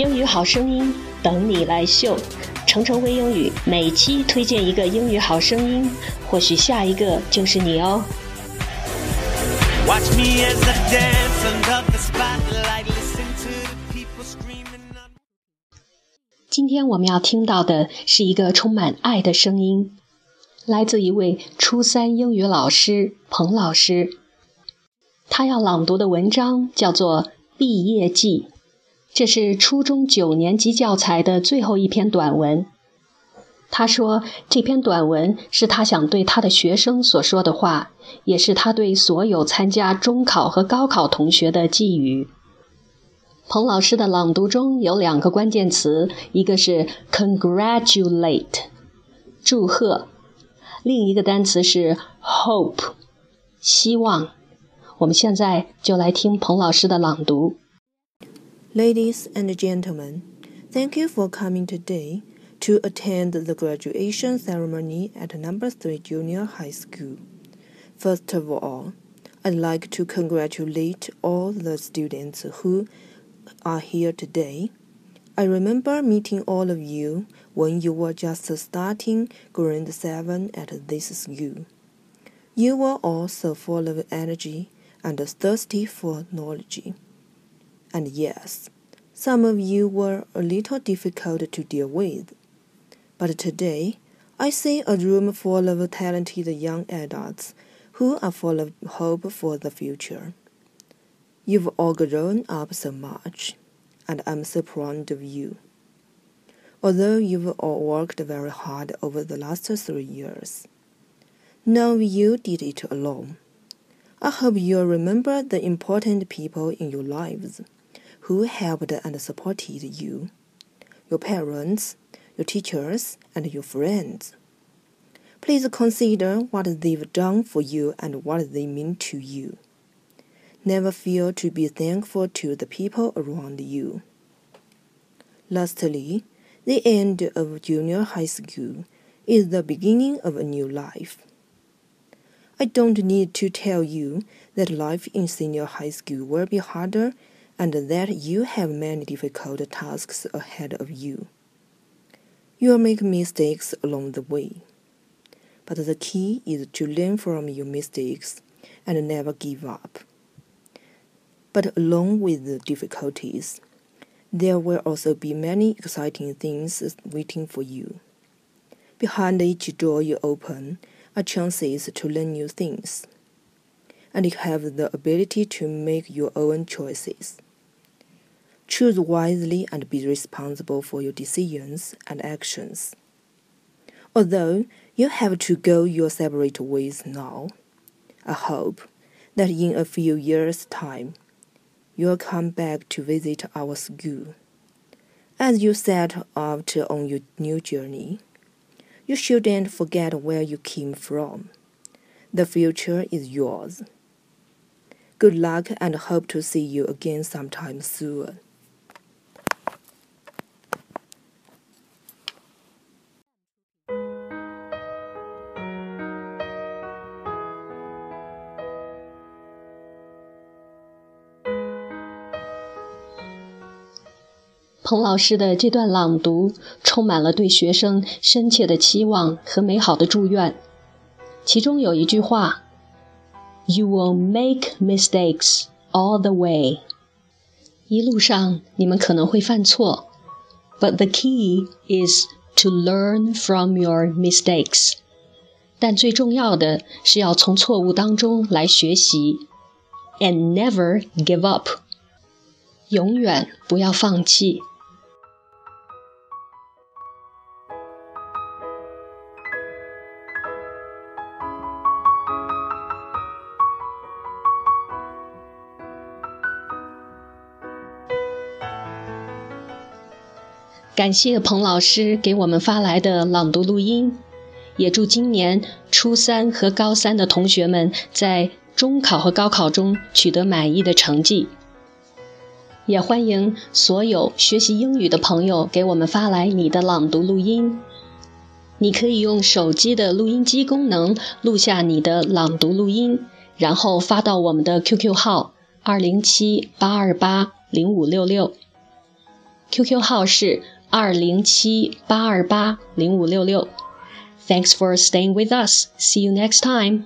英语好声音等你来秀，程程微英语每期推荐一个英语好声音，或许下一个就是你哦。Watch me as I dance under the spotlight, listen to the people screaming. 今天我们要听到的是一个充满爱的声音，来自一位初三英语老师彭老师。他要朗读的文章叫做《毕业季》。这是初中九年级教材的最后一篇短文。他说，这篇短文是他想对他的学生所说的话，也是他对所有参加中考和高考同学的寄语。彭老师的朗读中有两个关键词，一个是 congratulate，祝贺；另一个单词是 hope，希望。我们现在就来听彭老师的朗读。Ladies and gentlemen, thank you for coming today to attend the graduation ceremony at Number 3 Junior High School. First of all, I'd like to congratulate all the students who are here today. I remember meeting all of you when you were just starting grade 7 at this school. You were all so full of energy and thirsty for knowledge. And yes, some of you were a little difficult to deal with. But today, I see a room full of talented young adults who are full of hope for the future. You've all grown up so much, and I'm so proud of you. Although you've all worked very hard over the last three years, none of you did it alone. I hope you'll remember the important people in your lives who helped and supported you your parents, your teachers, and your friends. Please consider what they've done for you and what they mean to you. Never fail to be thankful to the people around you. Lastly, the end of junior high school is the beginning of a new life. I don't need to tell you that life in senior high school will be harder and that you have many difficult tasks ahead of you. You'll make mistakes along the way. But the key is to learn from your mistakes and never give up. But along with the difficulties, there will also be many exciting things waiting for you. Behind each door you open are chances to learn new things, and you have the ability to make your own choices. Choose wisely and be responsible for your decisions and actions. Although you have to go your separate ways now, I hope that in a few years' time, you'll come back to visit our school. As you set out on your new journey, you shouldn't forget where you came from. The future is yours. Good luck and hope to see you again sometime soon. 彭老师的这段朗读充满了对学生深切的期望和美好的祝愿。其中有一句话：“You will make mistakes all the way。”一路上你们可能会犯错，But the key is to learn from your mistakes。但最重要的是要从错误当中来学习，And never give up。永远不要放弃。感谢彭老师给我们发来的朗读录音，也祝今年初三和高三的同学们在中考和高考中取得满意的成绩。也欢迎所有学习英语的朋友给我们发来你的朗读录音。你可以用手机的录音机功能录下你的朗读录音，然后发到我们的 QQ 号二零七八二八零五六六。，QQ 号是二零七八二八零五六六。Thanks for staying with us. See you next time.